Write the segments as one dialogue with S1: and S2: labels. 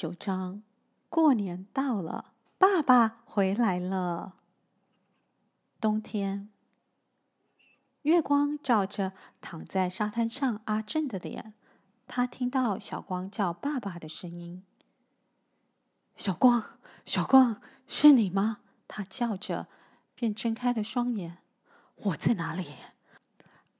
S1: 九章，过年到了，爸爸回来了。冬天，月光照着躺在沙滩上阿正的脸，他听到小光叫爸爸的声音。小光，小光，是你吗？他叫着，便睁开了双眼。我在哪里？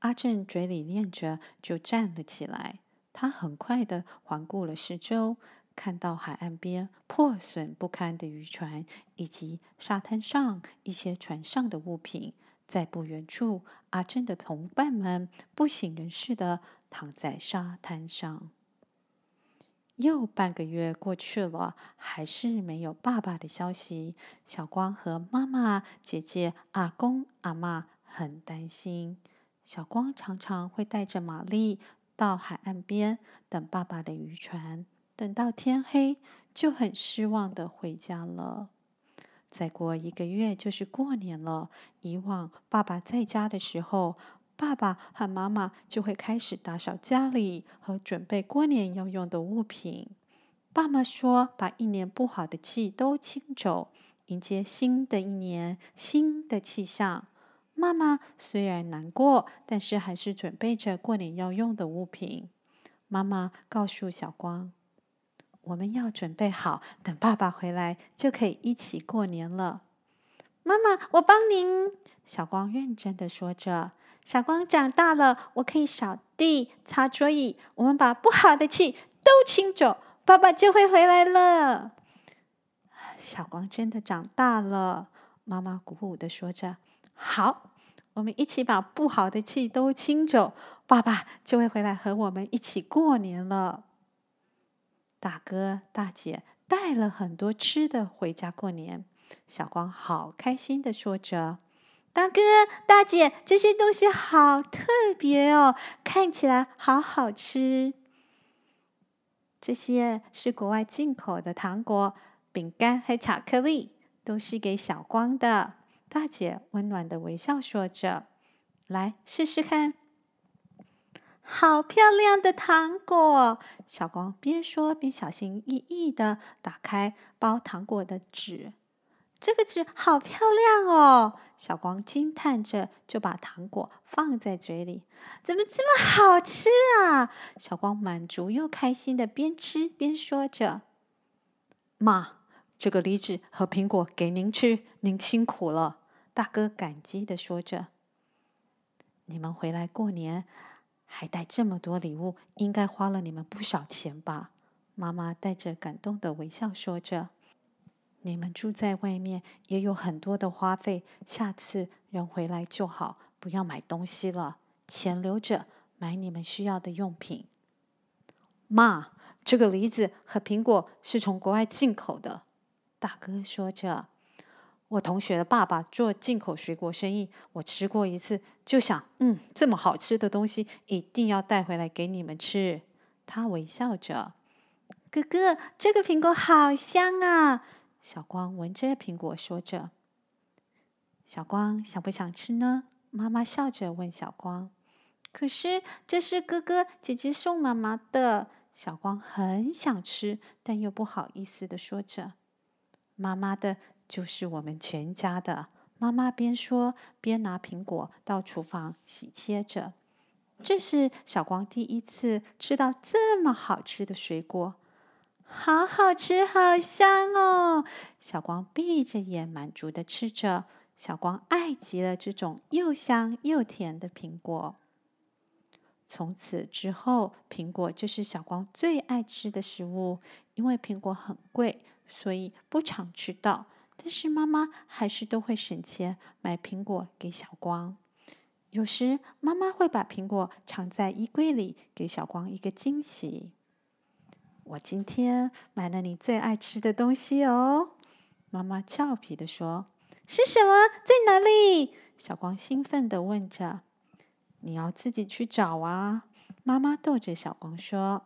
S1: 阿正嘴里念着，就站了起来。他很快地环顾了四周，看到海岸边破损不堪的渔船，以及沙滩上一些船上的物品。在不远处，阿珍的同伴们不省人事地躺在沙滩上。又半个月过去了，还是没有爸爸的消息。小光和妈妈、姐姐、阿公、阿嬷很担心。小光常常会带着玛丽。到海岸边等爸爸的渔船，等到天黑就很失望的回家了。再过一个月就是过年了。以往爸爸在家的时候，爸爸和妈妈就会开始打扫家里和准备过年要用的物品。爸妈说，把一年不好的气都清走，迎接新的一年，新的气象。妈妈虽然难过，但是还是准备着过年要用的物品。妈妈告诉小光：“我们要准备好，等爸爸回来就可以一起过年了。”妈妈，我帮您。小光认真的说着：“小光长大了，我可以扫地、擦桌椅，我们把不好的气都清走，爸爸就会回来了。”小光真的长大了，妈妈鼓舞的说着：“好。”我们一起把不好的气都清走，爸爸就会回来和我们一起过年了。大哥大姐带了很多吃的回家过年，小光好开心的说着：“大哥大姐，这些东西好特别哦，看起来好好吃。这些是国外进口的糖果、饼干和巧克力，都是给小光的。”大姐温暖的微笑说着：“来试试看，好漂亮的糖果！”小光边说边小心翼翼的打开包糖果的纸。这个纸好漂亮哦！小光惊叹着，就把糖果放在嘴里。怎么这么好吃啊？小光满足又开心的边吃边说着：“妈，这个梨子和苹果给您吃，您辛苦了。”大哥感激地说着：“你们回来过年，还带这么多礼物，应该花了你们不少钱吧？”妈妈带着感动的微笑说着：“你们住在外面，也有很多的花费，下次人回来就好，不要买东西了，钱留着买你们需要的用品。”妈，这个梨子和苹果是从国外进口的，大哥说着。我同学的爸爸做进口水果生意，我吃过一次，就想，嗯，这么好吃的东西一定要带回来给你们吃。他微笑着，哥哥，这个苹果好香啊！小光闻着苹果说着。小光想不想吃呢？妈妈笑着问小光。可是这是哥哥姐姐送妈妈的。小光很想吃，但又不好意思的说着。妈妈的。就是我们全家的。妈妈边说边拿苹果到厨房洗切着。这是小光第一次吃到这么好吃的水果，好好吃，好香哦！小光闭着眼满足的吃着。小光爱极了这种又香又甜的苹果。从此之后，苹果就是小光最爱吃的食物。因为苹果很贵，所以不常吃到。但是妈妈还是都会省钱买苹果给小光。有时妈妈会把苹果藏在衣柜里，给小光一个惊喜。我今天买了你最爱吃的东西哦，妈妈俏皮地说。是什么？在哪里？小光兴奋地问着。你要自己去找啊，妈妈逗着小光说。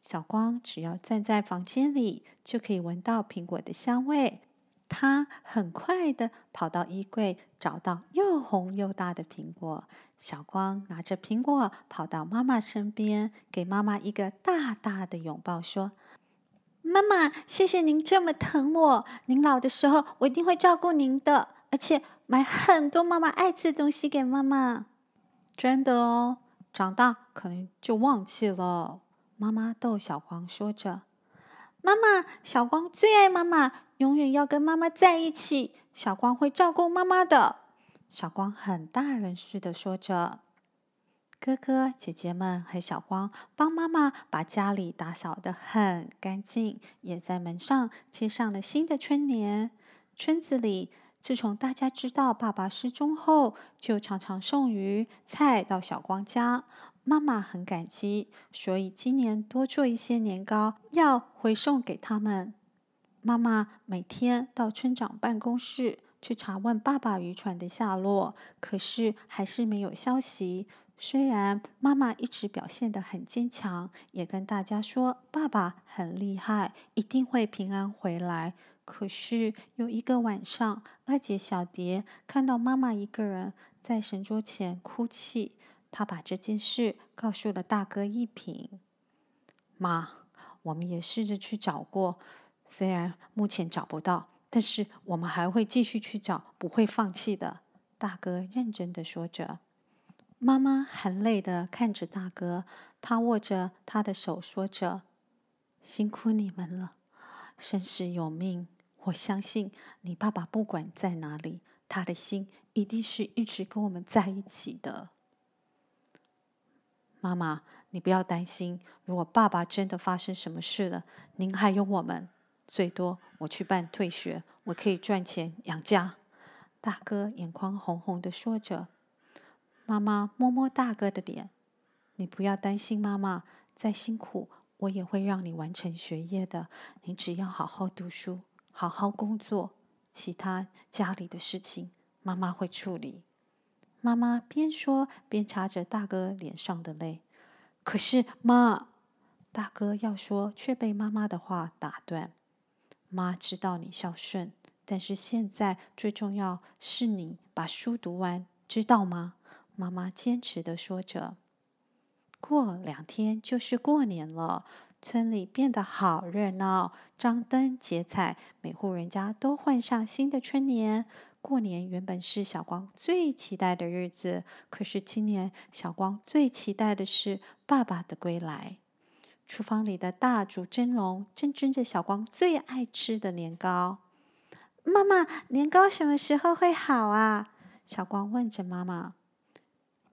S1: 小光只要站在房间里，就可以闻到苹果的香味。他很快的跑到衣柜，找到又红又大的苹果。小光拿着苹果跑到妈妈身边，给妈妈一个大大的拥抱，说：“妈妈，谢谢您这么疼我。您老的时候，我一定会照顾您的，而且买很多妈妈爱吃的东西给妈妈。真的哦，长大可能就忘记了。妈妈逗小光说着：“妈妈，小光最爱妈妈，永远要跟妈妈在一起。小光会照顾妈妈的。”小光很大人似的说着。哥哥姐姐们和小光帮妈妈把家里打扫得很干净，也在门上贴上了新的春联。村子里，自从大家知道爸爸失踪后，就常常送鱼菜到小光家。妈妈很感激，所以今年多做一些年糕，要回送给他们。妈妈每天到村长办公室去查问爸爸渔船的下落，可是还是没有消息。虽然妈妈一直表现得很坚强，也跟大家说爸爸很厉害，一定会平安回来。可是有一个晚上，二姐小蝶看到妈妈一个人在神桌前哭泣，他把这件事告诉了大哥一平。妈，我们也试着去找过，虽然目前找不到，但是我们还会继续去找，不会放弃的。大哥认真的说着。妈妈含泪的看着大哥，他握着他的手，说着：“辛苦你们了，生死有命。我相信你爸爸不管在哪里，他的心一定是一直跟我们在一起的。”妈妈，你不要担心，如果爸爸真的发生什么事了，您还有我们，最多我去办退学，我可以赚钱养家。大哥眼眶红红的说着。妈妈摸摸大哥的脸，你不要担心，妈妈再辛苦，我也会让你完成学业的。你只要好好读书，好好工作，其他家里的事情妈妈会处理。妈妈边说边擦着大哥脸上的泪。可是妈，大哥要说，却被妈妈的话打断。妈知道你孝顺，但是现在最重要是你把书读完，知道吗？妈妈坚持的说着：“过两天就是过年了，村里变得好热闹，张灯结彩，每户人家都换上新的春联。过年原本是小光最期待的日子，可是今年小光最期待的是爸爸的归来。厨房里的大煮蒸笼正蒸着小光最爱吃的年糕。妈妈，年糕什么时候会好啊？小光问着妈妈。”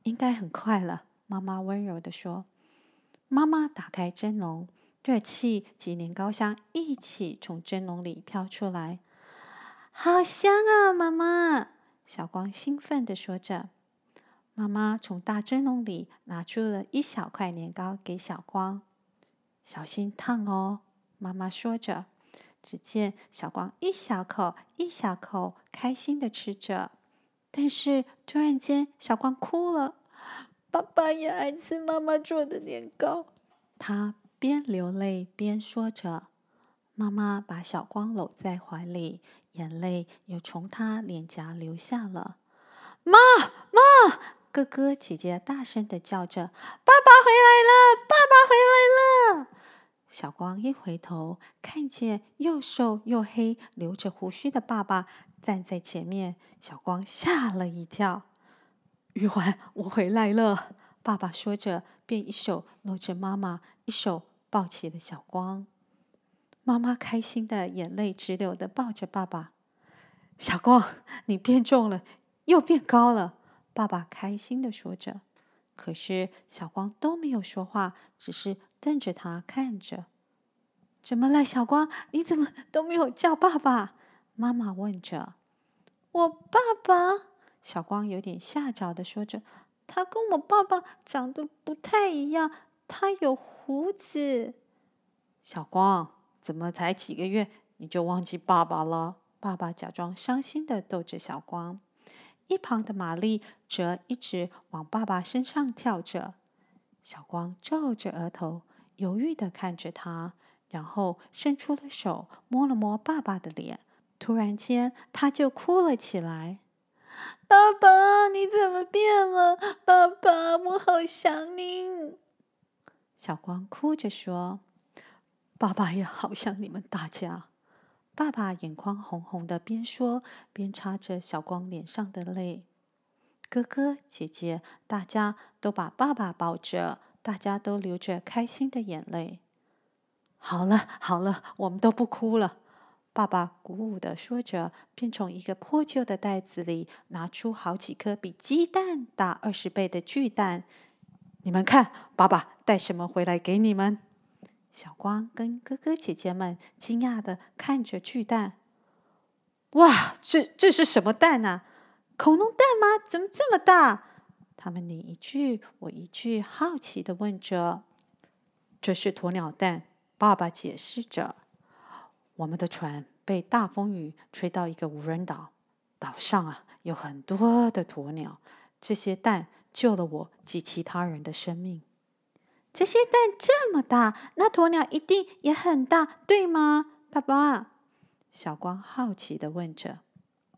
S1: 应该很快了，妈妈温柔地说。妈妈打开蒸笼，热气及年糕香一起从蒸笼里飘出来，好香啊！妈妈，小光兴奋地说着。妈妈从大蒸笼里拿出了一小块年糕给小光，小心烫哦，妈妈说着。只见小光一小口一小口开心地吃着。但是突然间，小光哭了。爸爸也爱吃妈妈做的年糕。他边流泪边说着。妈妈把小光搂在怀里，眼泪又从他脸颊流下了。妈妈，哥哥姐姐大声的叫着：“爸爸回来了！爸爸回来了！”小光一回头，看见又瘦又黑、留着胡须的爸爸。站在前面，小光吓了一跳。玉环，我回来了。爸爸说着，便一手搂着妈妈，一手抱起了小光。妈妈开心的眼泪直流的抱着爸爸。小光，你变重了，又变高了。爸爸开心的说着。可是小光都没有说话，只是瞪着他看着。怎么了，小光？你怎么都没有叫爸爸？妈妈问着：“我爸爸？”小光有点吓着的说着：“他跟我爸爸长得不太一样，他有胡子。”小光，怎么才几个月你就忘记爸爸了？爸爸假装伤心的逗着小光。一旁的玛丽则一直往爸爸身上跳着。小光皱着额头，犹豫的看着他，然后伸出了手摸了摸爸爸的脸。突然间，他就哭了起来。“爸爸，你怎么变了？爸爸，我好想你。”小光哭着说：“爸爸也好像你们大家。”爸爸眼眶红红的，边说边擦着小光脸上的泪。哥哥姐姐，大家都把爸爸抱着，大家都流着开心的眼泪。好了好了，我们都不哭了。爸爸鼓舞的说着，便从一个破旧的袋子里拿出好几颗比鸡蛋大二十倍的巨蛋。你们看，爸爸带什么回来给你们？小光跟哥哥姐姐们惊讶的看着巨蛋。哇，这这是什么蛋啊？恐龙蛋吗？怎么这么大？他们你一句我一句，好奇的问着。这是鸵鸟蛋，爸爸解释着。我们的船被大风雨吹到一个无人岛，岛上啊有很多的鸵鸟，这些蛋救了我及其他人的生命。这些蛋这么大，那鸵鸟一定也很大，对吗，爸爸？小光好奇地问着。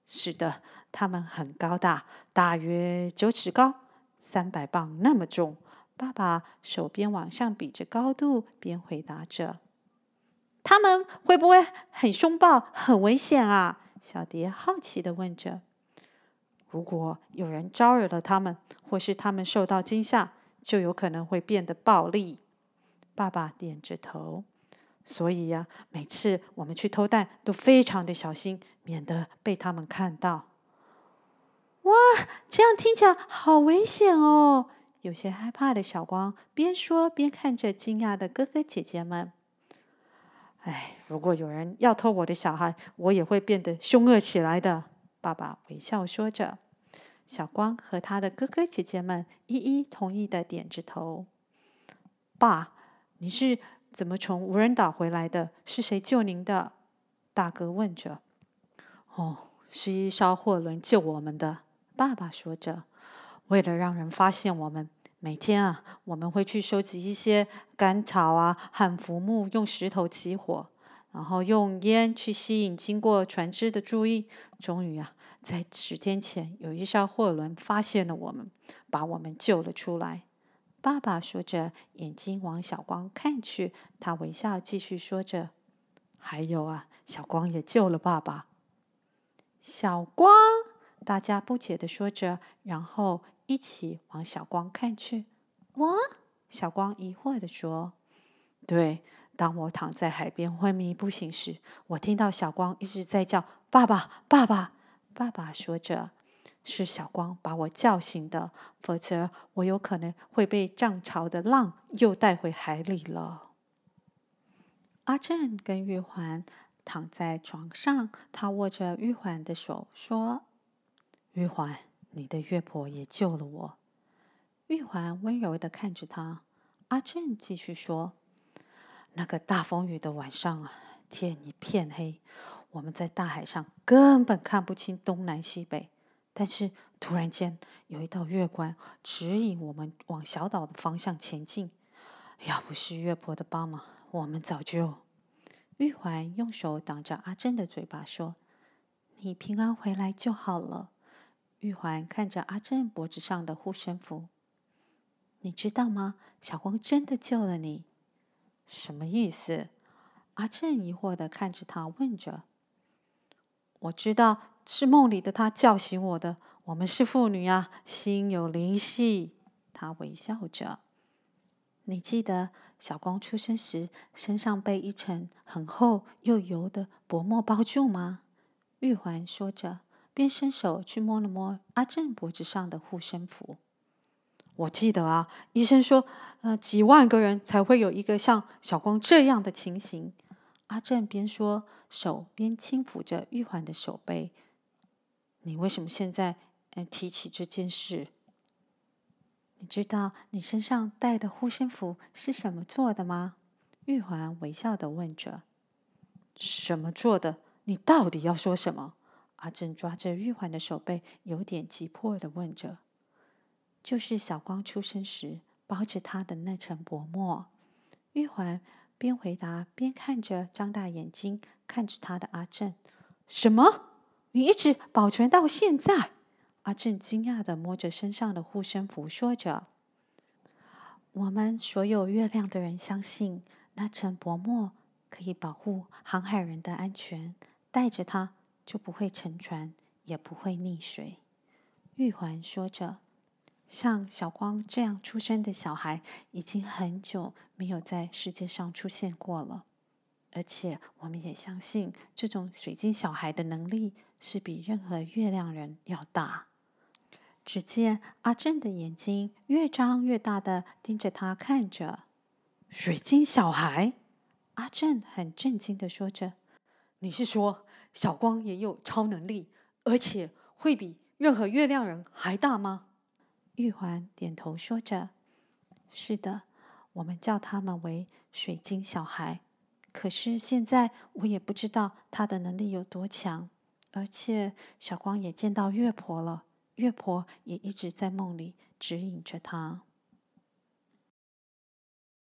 S1: 是的，它们很高大，大约九尺高，三百磅那么重。爸爸手边往上比着高度，边回答着：“他们会不会很凶暴、很危险啊？”小蝶好奇地问着。如果有人招惹了他们，或是他们受到惊吓，就有可能会变得暴力。爸爸点着头，所以呀，每次我们去偷蛋都非常的小心，免得被他们看到。哇，这样听起来好危险哦！有些害怕的小光边说边看着惊讶的哥哥姐姐们。哎，如果有人要偷我的小孩，我也会变得凶恶起来的。爸爸微笑说着。小光和他的哥哥姐姐们一一同意的点着头。爸，你是怎么从无人岛回来的？是谁救您的？大哥问着。哦，是一艘货轮救我们的。爸爸说着。为了让人发现我们，每天啊，我们会去收集一些干草啊和浮木，用石头起火，然后用烟去吸引经过船只的注意。终于啊。在十天前，有一艘货轮发现了我们，把我们救了出来。爸爸说着，眼睛往小光看去。他微笑，继续说着：“还有啊，小光也救了爸爸。”小光，大家不解的说着，然后一起往小光看去。“我？”小光疑惑的说。“对，当我躺在海边昏迷不醒时，我听到小光一直在叫‘爸爸，爸爸’。”爸爸说着：“是小光把我叫醒的，否则我有可能会被涨潮的浪又带回海里了。”阿正跟玉环躺在床上，他握着玉环的手说：“玉环，你的月婆也救了我。”玉环温柔地看着他。阿正继续说：“那个大风雨的晚上啊，天一片黑。”我们在大海上根本看不清东南西北，但是突然间有一道月光指引我们往小岛的方向前进。要不是月婆的帮忙，我们早就……玉环用手挡着阿珍的嘴巴，说：“你平安回来就好了。”玉环看着阿珍脖子上的护身符，你知道吗？小光真的救了你。什么意思？阿珍疑惑地看着他，问着。我知道是梦里的他叫醒我的。我们是父女啊，心有灵犀。他微笑着。你记得小光出生时身上被一层很厚又油的薄膜包住吗？玉环说着，便伸手去摸了摸阿正脖子上的护身符。我记得啊，医生说，呃，几万个人才会有一个像小光这样的情形。阿正边说，手边轻抚着玉环的手背。你为什么现在嗯提起这件事？你知道你身上带的护身符是什么做的吗？玉环微笑地问着。什么做的？你到底要说什么？阿正抓着玉环的手背，有点急迫地问着。就是小光出生时包着他的那层薄膜。玉环。边回答边看着张大眼睛看着他的阿正，什么？你一直保存到现在？阿正惊讶地摸着身上的护身符，说着：“我们所有月亮的人相信那层薄膜可以保护航海人的安全，带着它就不会沉船，也不会溺水。玉环说着：“像小光这样出生的小孩，已经很久没有在世界上出现过了。而且，我们也相信，这种水晶小孩的能力是比任何月亮人要大。”只见阿正的眼睛越张越大的盯着他看着。水晶小孩，阿正很震惊的说着：“你是说小光也有超能力，而且会比任何月亮人还大吗？”玉环点头说着：“是的，我们叫他们为水晶小孩。可是现在我也不知道他的能力有多强，而且小光也见到月婆了。”月婆也一直在梦里指引着他。